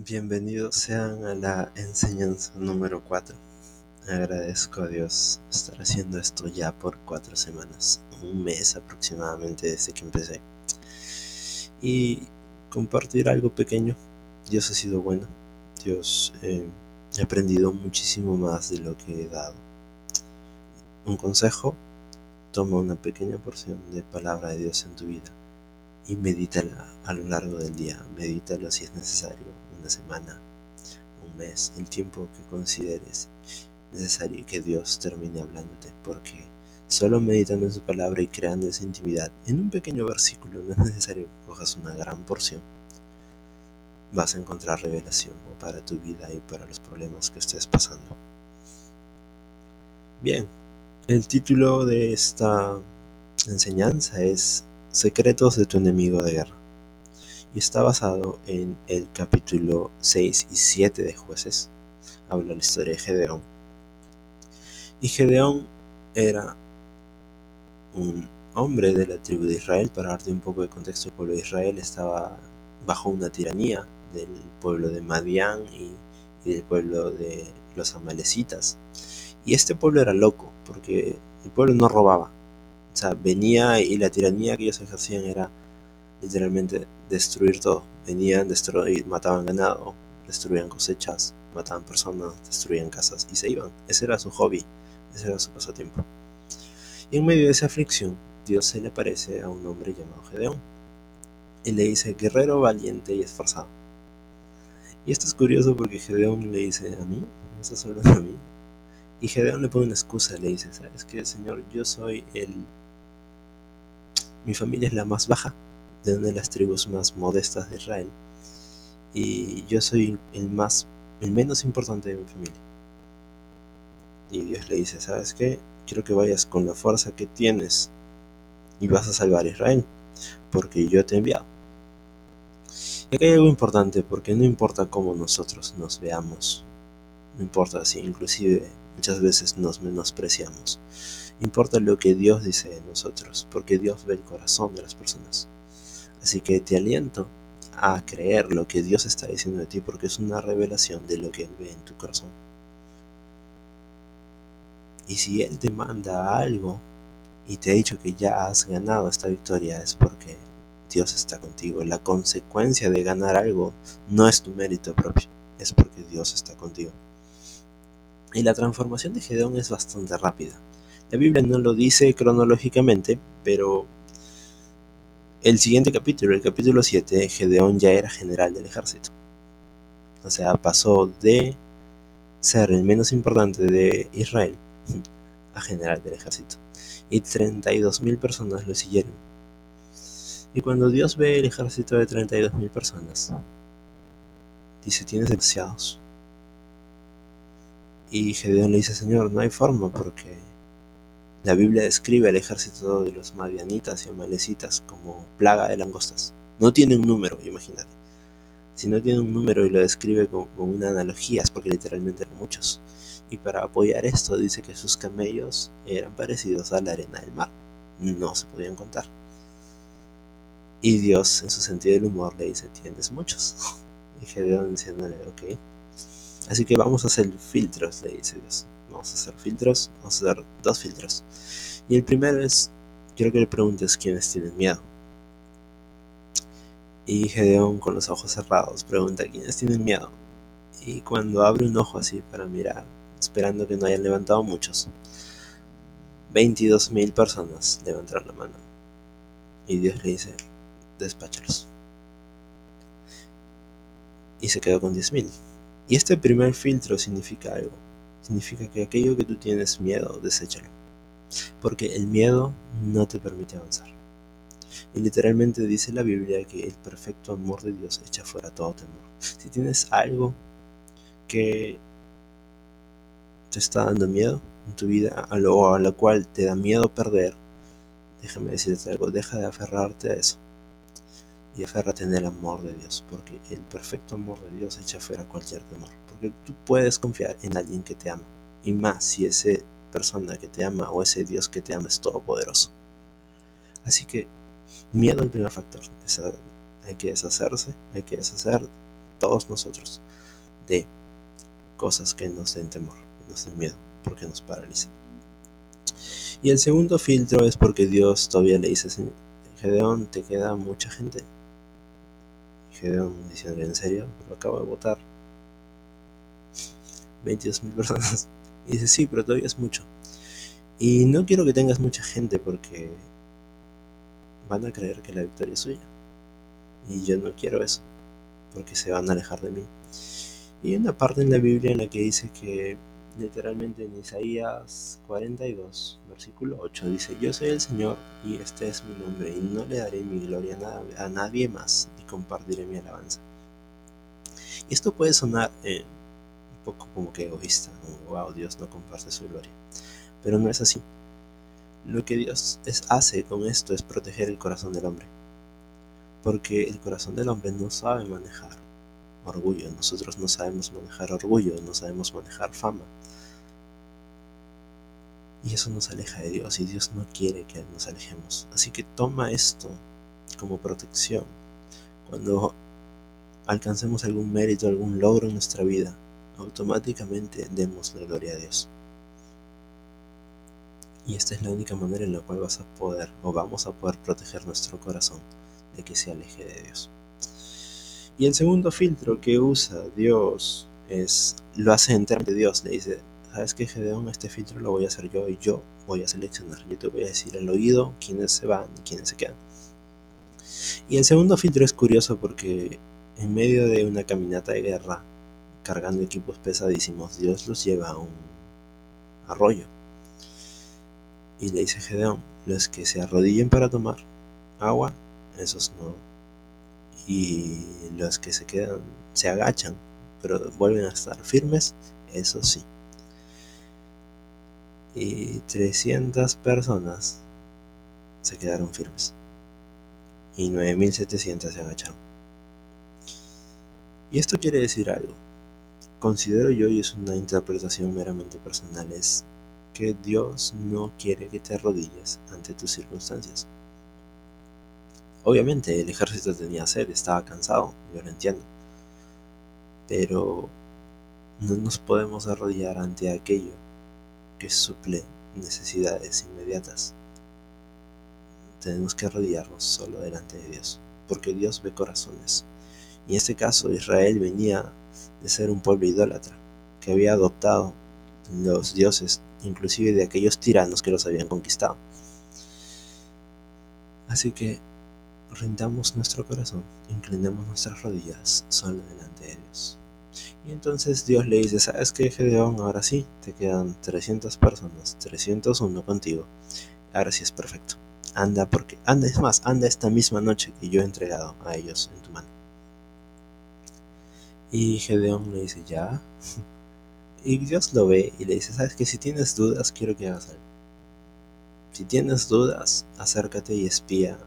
Bienvenidos sean a la enseñanza número 4. Agradezco a Dios estar haciendo esto ya por cuatro semanas, un mes aproximadamente desde que empecé. Y compartir algo pequeño. Dios ha sido bueno. Dios eh, he aprendido muchísimo más de lo que he dado. Un consejo, toma una pequeña porción de palabra de Dios en tu vida y medítala a lo largo del día. Medítalo si es necesario, una semana, un mes, el tiempo que consideres necesario que Dios termine hablándote, porque solo meditando en su palabra y creando esa intimidad en un pequeño versículo, no es necesario que cojas una gran porción. Vas a encontrar revelación para tu vida y para los problemas que estés pasando. Bien, el título de esta enseñanza es Secretos de tu enemigo de guerra. Está basado en el capítulo 6 y 7 de Jueces. Habla la historia de Gedeón. Y Gedeón era un hombre de la tribu de Israel. Para darte un poco de contexto, el pueblo de Israel estaba bajo una tiranía del pueblo de Madián y, y del pueblo de los amalecitas. Y este pueblo era loco, porque el pueblo no robaba, o sea, venía y la tiranía que ellos ejercían era literalmente destruir todo. Venían, destruir, mataban ganado, destruían cosechas, mataban personas, destruían casas y se iban. Ese era su hobby, ese era su pasatiempo. Y en medio de esa aflicción, Dios se le aparece a un hombre llamado Gedeón y le dice, guerrero valiente y esforzado. Y esto es curioso porque Gedeón le dice, ¿a mí? ¿No estás hablando a mí? Y Gedeón le pone una excusa, le dice, ¿sabes qué, Señor? Yo soy el mi familia es la más baja de una de las tribus más modestas de Israel. Y yo soy el más, el menos importante de mi familia. Y Dios le dice, ¿sabes qué? Quiero que vayas con la fuerza que tienes y vas a salvar a Israel, porque yo te he enviado. Y aquí hay algo importante, porque no importa cómo nosotros nos veamos, no importa si inclusive muchas veces nos menospreciamos. Importa lo que Dios dice de nosotros, porque Dios ve el corazón de las personas. Así que te aliento a creer lo que Dios está diciendo de ti, porque es una revelación de lo que Él ve en tu corazón. Y si Él te manda algo y te ha dicho que ya has ganado esta victoria, es porque Dios está contigo. La consecuencia de ganar algo no es tu mérito propio, es porque Dios está contigo. Y la transformación de Gedeón es bastante rápida. La Biblia no lo dice cronológicamente, pero el siguiente capítulo, el capítulo 7, Gedeón ya era general del ejército. O sea, pasó de ser el menos importante de Israel a general del ejército. Y 32.000 personas lo siguieron. Y cuando Dios ve el ejército de 32.000 personas, dice, tienes demasiados. Y Gedeón le dice, Señor, no hay forma porque la Biblia describe al ejército de los madianitas y amalecitas como plaga de langostas. No tiene un número, imagínate. Si no tiene un número y lo describe con, una analogía es porque literalmente eran muchos. Y para apoyar esto dice que sus camellos eran parecidos a la arena del mar. No se podían contar. Y Dios, en su sentido del humor, le dice, tienes muchos. Y Gedeón diciéndole, ok. Así que vamos a hacer filtros, le dice Dios vamos a hacer filtros, vamos a hacer dos filtros. Y el primero es, quiero que le preguntes quiénes tienen miedo. Y Gedeón con los ojos cerrados pregunta quiénes tienen miedo. Y cuando abre un ojo así para mirar, esperando que no hayan levantado muchos, 22.000 personas levantaron la mano. Y Dios le dice, despáchalos. Y se quedó con 10.000. Y este primer filtro significa algo significa que aquello que tú tienes miedo, deséchalo. Porque el miedo no te permite avanzar. Y literalmente dice la Biblia que el perfecto amor de Dios echa fuera todo temor. Si tienes algo que te está dando miedo en tu vida, a lo, a lo cual te da miedo perder, déjame decirte algo, deja de aferrarte a eso. Y aférrate en el amor de Dios, porque el perfecto amor de Dios echa fuera cualquier temor porque tú puedes confiar en alguien que te ama. Y más si esa persona que te ama o ese Dios que te ama es todopoderoso. Así que miedo el primer factor. hay que deshacerse, hay que deshacer todos nosotros, de cosas que nos den temor, nos den miedo, porque nos paralizan. Y el segundo filtro es porque Dios todavía le dice, Gedeón, te queda mucha gente. Y Gedeón diciendo, ¿en serio? Lo acabo de votar. 22 mil personas. Y dice, sí, pero todavía es mucho. Y no quiero que tengas mucha gente porque van a creer que la victoria es suya. Y yo no quiero eso, porque se van a alejar de mí. Y hay una parte en la Biblia en la que dice que literalmente en Isaías 42, versículo 8, dice, yo soy el Señor y este es mi nombre, y no le daré mi gloria a, nadie más, y compartiré mi alabanza. Esto puede sonar eh, poco como que egoísta, wow, Dios no comparte su gloria, pero no es así. Lo que Dios hace con esto es proteger el corazón del hombre, porque el corazón del hombre no sabe manejar orgullo. Nosotros no sabemos manejar orgullo, no sabemos manejar fama. Y eso nos aleja de Dios y Dios no quiere que nos alejemos. Así que toma esto como protección. Cuando alcancemos algún mérito, algún logro en nuestra vida, automáticamente demos la gloria a Dios. Y esta es la única manera en la cual vas a poder o vamos a poder proteger nuestro corazón de que se aleje de Dios. Y el segundo filtro que usa Dios es, lo hace enteramente Dios, le dice, ¿sabes qué, Gedeón? Este filtro lo voy a hacer yo y yo voy a seleccionar. Yo te voy a decir al oído quiénes se van y quiénes se quedan. Y el segundo filtro es curioso porque en medio de una caminata de guerra, cargando equipos pesadísimos, Dios los lleva a un arroyo. Y le dice Gedeón, los que se arrodillen para tomar agua, esos no y los que se quedan se agachan, pero vuelven a estar firmes, eso sí. Y 300 personas se quedaron firmes y 9700 se agacharon. Y esto quiere decir algo. Considero yo, y es una interpretación meramente personal, es que Dios no quiere que te arrodilles ante tus circunstancias. Obviamente el ejército tenía sed, estaba cansado, yo lo entiendo. Pero no nos podemos arrodillar ante aquello que suple necesidades inmediatas. Tenemos que arrodillarnos solo delante de Dios, porque Dios ve corazones. Y en este caso Israel venía de ser un pueblo idólatra, que había adoptado los dioses, inclusive de aquellos tiranos que los habían conquistado. Así que rindamos nuestro corazón, inclinemos nuestras rodillas solo delante de Dios. Y entonces Dios le dice, ¿sabes qué, Gedeón? Ahora sí, te quedan 300 personas, 301 contigo. Ahora sí es perfecto. Anda porque, anda, es más, anda esta misma noche que yo he entregado a ellos en tu mano. Y Gedeón le dice, ya. Y Dios lo ve y le dice, ¿sabes qué? Si tienes dudas, quiero que hagas algo. Si tienes dudas, acércate y espía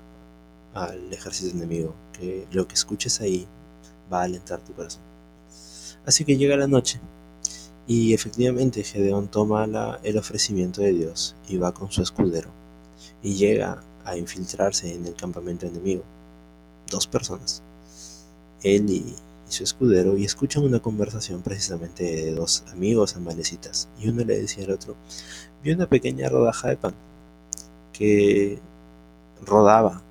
al ejército enemigo, que lo que escuches ahí va a alentar tu corazón. Así que llega la noche y efectivamente Gedeón toma el ofrecimiento de Dios y va con su escudero y llega a infiltrarse en el campamento enemigo. Dos personas, él y, su escudero, y escuchan una conversación precisamente de dos amigos amalecitas. Y uno le decía al otro, vi una pequeña rodaja de pan que rodaba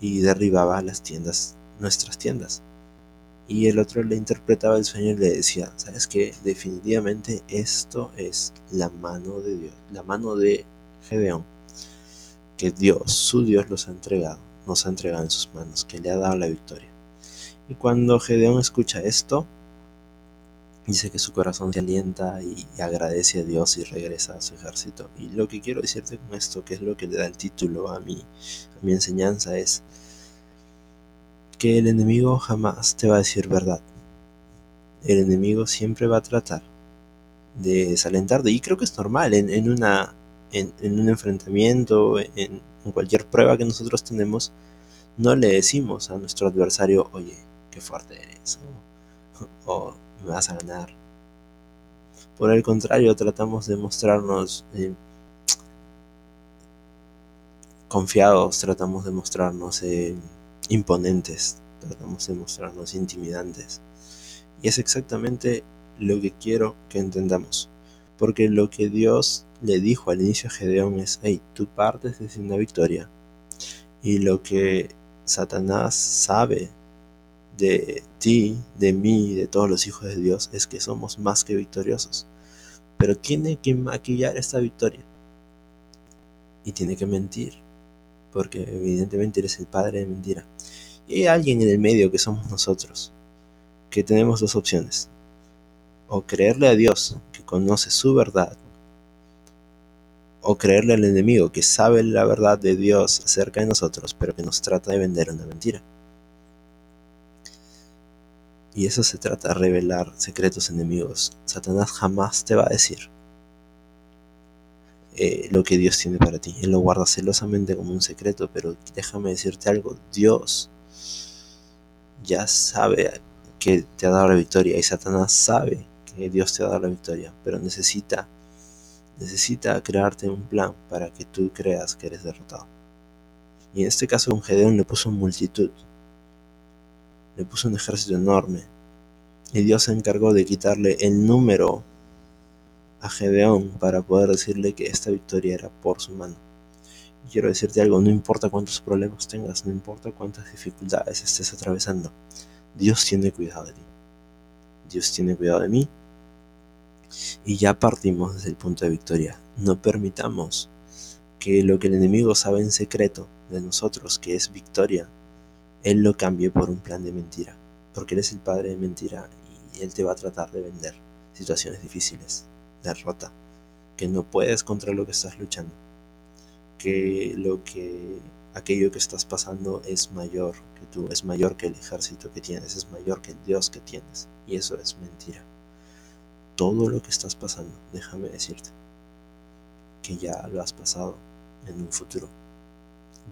y derribaba las tiendas, nuestras tiendas. Y el otro le interpretaba el sueño y le decía, ¿sabes qué? Definitivamente esto es la mano de Dios, la mano de Gedeón, que Dios, su Dios, los ha entregado, nos ha entregado en sus manos, que le ha dado la victoria. Y cuando Gedeón escucha esto, dice que su corazón se alienta y agradece a Dios y regresa a su ejército. Y lo que quiero decirte con esto, que es lo que le da el título a mi, a mi enseñanza, es que el enemigo jamás te va a decir verdad. El enemigo siempre va a tratar de desalentarte. Y creo que es normal en, una, en, un enfrentamiento, en, cualquier prueba que nosotros tenemos, no le decimos a nuestro adversario, oye, fuerte eres. o me vas a ganar. Por el contrario, tratamos de mostrarnos eh, confiados, tratamos de mostrarnos eh, imponentes, tratamos de mostrarnos intimidantes. Y es exactamente lo que quiero que entendamos. Porque lo que Dios le dijo al inicio a Gedeón es, hey, tú partes desde una victoria. Y lo que Satanás sabe de ti, de mí, de todos los hijos de Dios, es que somos más que victoriosos. Pero tiene que maquillar esta victoria. Y tiene que mentir. Porque evidentemente eres el padre de mentira. Y hay alguien en el medio que somos nosotros. Que tenemos dos opciones. O creerle a Dios, que conoce su verdad. O creerle al enemigo, que sabe la verdad de Dios acerca de nosotros, pero que nos trata de vender una mentira. Y eso se trata de revelar secretos enemigos. Satanás jamás te va a decir eh, lo que Dios tiene para ti. Él lo guarda celosamente como un secreto, pero déjame decirte algo. Dios ya sabe que te ha dado la victoria y Satanás sabe que Dios te ha dado la victoria, pero necesita necesita crearte un plan para que tú creas que eres derrotado. Y en este caso un Gedeón le puso multitud le puso un ejército enorme. Y Dios se encargó de quitarle el número a Gedeón para poder decirle que esta victoria era por su mano. quiero decirte algo, no importa cuántos problemas tengas, no importa cuántas dificultades estés atravesando, Dios tiene cuidado de ti. Dios tiene cuidado de mí. Y ya partimos desde el punto de victoria. No permitamos que lo que el enemigo sabe en secreto de nosotros, que es victoria, él lo cambie por un plan de mentira, porque Él es el padre de mentira y Él te va a tratar de vender situaciones difíciles, derrota, que no puedes contra lo que estás luchando, que lo que aquello que estás pasando es mayor que tú, es mayor que el ejército que tienes, es mayor que el Dios que tienes, y eso es mentira. Todo lo que estás pasando, déjame decirte, que ya lo has pasado en un futuro,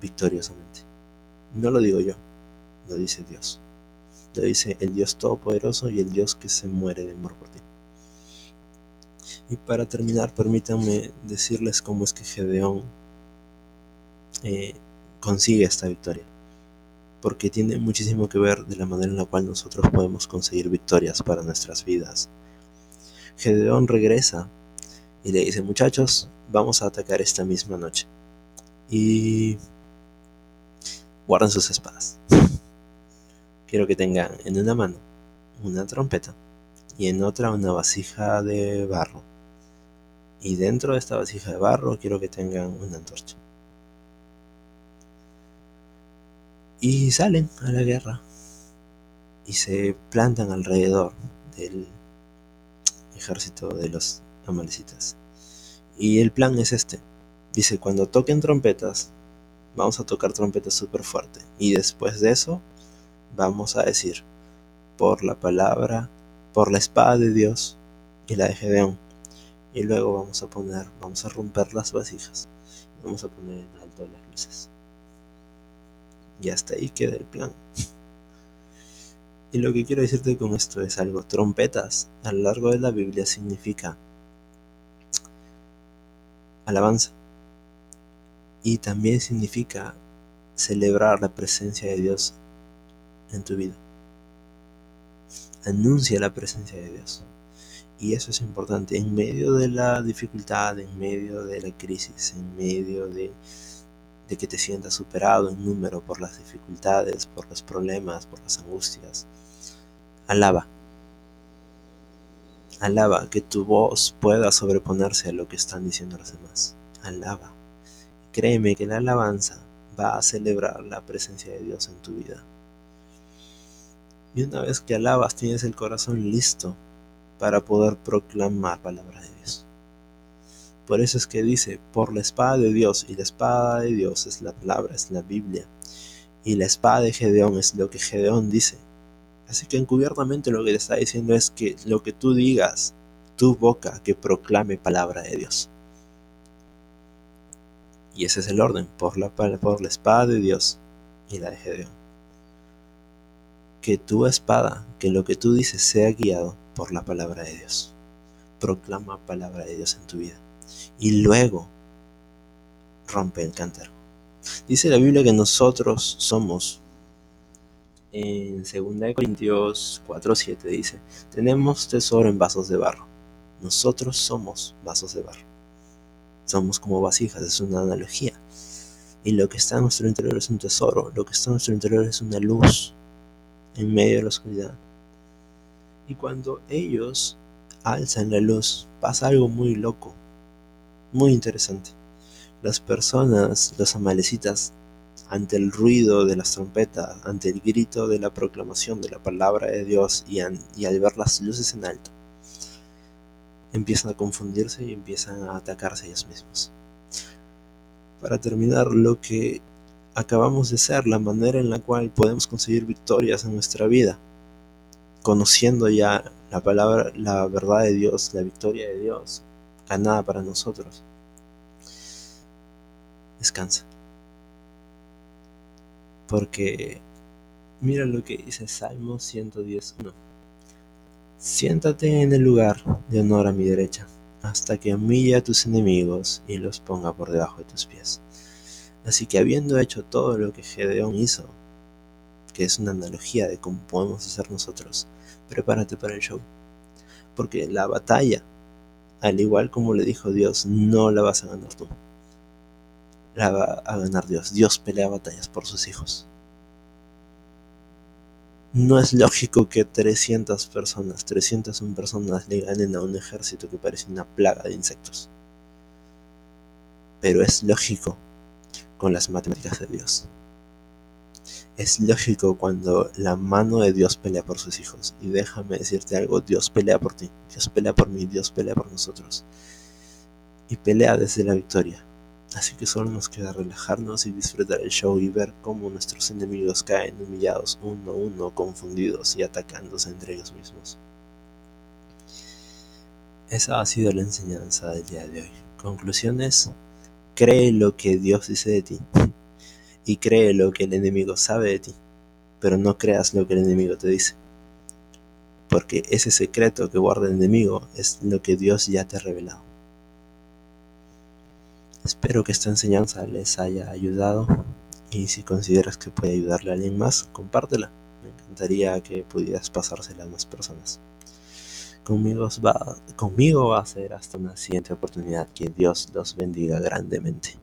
victoriosamente. No lo digo yo, lo dice Dios. Lo dice el Dios Todopoderoso y el Dios que se muere de amor por ti. Y para terminar, permítanme decirles cómo es que Gedeón eh, consigue esta victoria. Porque tiene muchísimo que ver de la manera en la cual nosotros podemos conseguir victorias para nuestras vidas. Gedeón regresa y le dice, muchachos, vamos a atacar esta misma noche. Y guardan sus espadas quiero que tengan en una mano una trompeta y en otra una vasija de barro. Y dentro de esta vasija de barro quiero que tengan una antorcha. Y salen a la guerra y se plantan alrededor del ejército de los amalecitas. Y el plan es este. Dice, cuando toquen trompetas, vamos a tocar trompetas súper fuerte. Y después de eso, vamos a decir, por la palabra, por la espada de Dios y la de Gedeón. Y luego vamos a poner, vamos a romper las vasijas. Vamos a poner en alto las luces. Y hasta ahí queda el plan. Y lo que quiero decirte con esto es algo. Trompetas a lo largo de la Biblia significa alabanza. Y también significa celebrar la presencia de Dios en tu vida. Anuncia la presencia de Dios. Y eso es importante en medio de la dificultad, en medio de la crisis, en medio de, de que te sientas superado en número por las dificultades, por los problemas, por las angustias. Alaba. Alaba que tu voz pueda sobreponerse a lo que están diciendo los demás. Alaba. Créeme que la alabanza va a celebrar la presencia de Dios en tu vida. Y una vez que alabas, tienes el corazón listo para poder proclamar palabra de Dios. Por eso es que dice, por la espada de Dios, y la espada de Dios es la palabra, es la Biblia, y la espada de Gedeón es lo que Gedeón dice. Así que encubiertamente lo que le está diciendo es que lo que tú digas, tu boca que proclame palabra de Dios. Y ese es el orden, por la, por la espada de Dios y la de Gedeón que tu espada, que lo que tú dices sea guiado por la palabra de Dios. Proclama palabra de Dios en tu vida. Y luego rompe el cántaro. Dice la Biblia que nosotros somos En 2 Corintios 4:7 dice, tenemos tesoro en vasos de barro. Nosotros somos vasos de barro. Somos como vasijas, es una analogía. Y lo que está en nuestro interior es un tesoro, lo que está en nuestro interior es una luz en medio de la oscuridad. Y cuando ellos alzan la luz, pasa algo muy loco, muy interesante. Las personas, los amalecitas, ante el ruido de las trompetas, ante el grito de la proclamación de la palabra de Dios y, al ver las luces en alto, empiezan a confundirse y empiezan a atacarse ellos mismos. Para terminar, lo que acabamos de ser, la manera en la cual podemos conseguir victorias en nuestra vida, conociendo ya la palabra, la verdad de Dios, la victoria de Dios, ganada para nosotros. Descansa. Porque mira lo que dice Salmo 110.1. Siéntate en el lugar de honor a mi derecha, hasta que humille a tus enemigos y los ponga por debajo de tus pies. Así que habiendo hecho todo lo que Gedeón hizo, que es una analogía de cómo podemos hacer nosotros, prepárate para el show. Porque la batalla, al igual como le dijo Dios, no la vas a ganar tú la va a ganar Dios. Dios pelea batallas por sus hijos. No es lógico que 300 personas, 301 personas le ganen a un ejército que parece una plaga de insectos. Pero es lógico con las matemáticas de Dios. Es lógico cuando la mano de Dios pelea por sus hijos. Y déjame decirte algo, Dios pelea por ti, Dios pelea por mí, Dios pelea por nosotros. Y pelea desde la victoria. Así que solo nos queda relajarnos y disfrutar el show y ver cómo nuestros enemigos caen humillados uno a uno, confundidos y atacándose entre ellos mismos. Esa ha sido la enseñanza del día de hoy. Conclusiones, cree lo que Dios dice de ti y cree lo que el enemigo sabe de ti, pero no creas lo que el enemigo te dice. Porque ese secreto que guarda el enemigo es lo que Dios ya te ha revelado. Espero que esta enseñanza les haya ayudado y si consideras que puede ayudarle a alguien más, compártela. Me encantaría que pudieras pasársela a más personas. Conmigo va, conmigo va a ser hasta una siguiente oportunidad. Que Dios los bendiga grandemente.